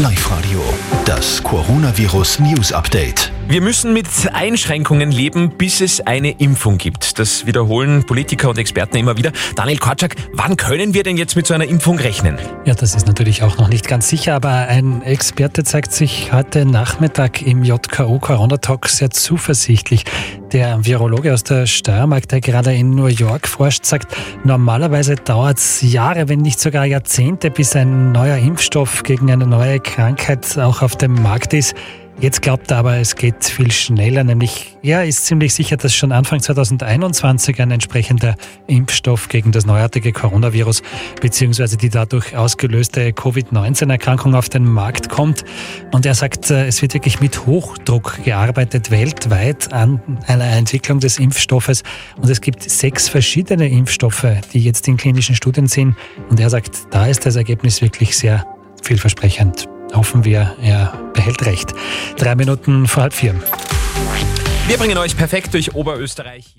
Live Radio, das Coronavirus News Update. Wir müssen mit Einschränkungen leben, bis es eine Impfung gibt. Das wiederholen Politiker und Experten immer wieder. Daniel Korczak, wann können wir denn jetzt mit so einer Impfung rechnen? Ja, das ist natürlich auch noch nicht ganz sicher, aber ein Experte zeigt sich heute Nachmittag im JKO Corona Talk sehr zuversichtlich. Der Virologe aus der Steiermark, der gerade in New York forscht, sagt, normalerweise dauert es Jahre, wenn nicht sogar Jahrzehnte, bis ein neuer Impfstoff gegen eine neue Krankheit auch auf dem Markt ist. Jetzt glaubt er aber, es geht viel schneller, nämlich er ist ziemlich sicher, dass schon Anfang 2021 ein entsprechender Impfstoff gegen das neuartige Coronavirus bzw. die dadurch ausgelöste Covid-19-Erkrankung auf den Markt kommt. Und er sagt, äh, es wird wirklich mit Hochdruck gearbeitet weltweit an einer Entwicklung des Impfstoffes. Und es gibt sechs verschiedene Impfstoffe, die jetzt in klinischen Studien sind. Und er sagt, da ist das Ergebnis wirklich sehr vielversprechend. Hoffen wir, er behält recht. Drei Minuten vor halb vier. Wir bringen euch perfekt durch Oberösterreich.